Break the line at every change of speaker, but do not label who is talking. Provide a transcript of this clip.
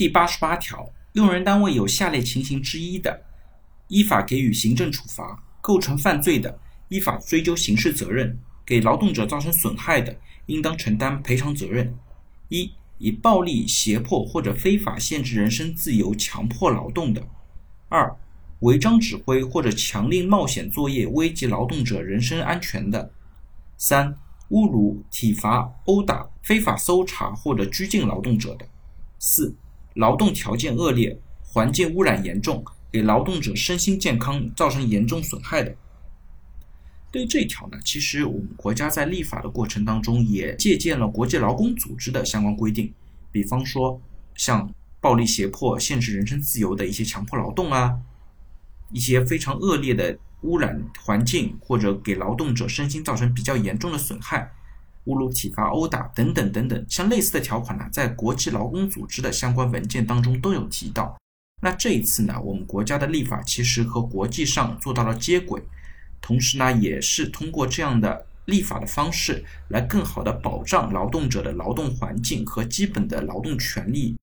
第八十八条，用人单位有下列情形之一的，依法给予行政处罚，构成犯罪的，依法追究刑事责任；给劳动者造成损害的，应当承担赔偿责任。一、以暴力、胁迫或者非法限制人身自由、强迫劳动的；二、违章指挥或者强令冒险作业，危及劳动者人身安全的；三、侮辱、体罚、殴打、非法搜查或者拘禁劳动者的；四、劳动条件恶劣、环境污染严重，给劳动者身心健康造成严重损害的。对于这一条呢，其实我们国家在立法的过程当中也借鉴了国际劳工组织的相关规定，比方说像暴力胁迫、限制人身自由的一些强迫劳动啊，一些非常恶劣的污染环境或者给劳动者身心造成比较严重的损害。侮辱、体罚、殴打等等等等，像类似的条款呢，在国际劳工组织的相关文件当中都有提到。那这一次呢，我们国家的立法其实和国际上做到了接轨，同时呢，也是通过这样的立法的方式来更好的保障劳动者的劳动环境和基本的劳动权利，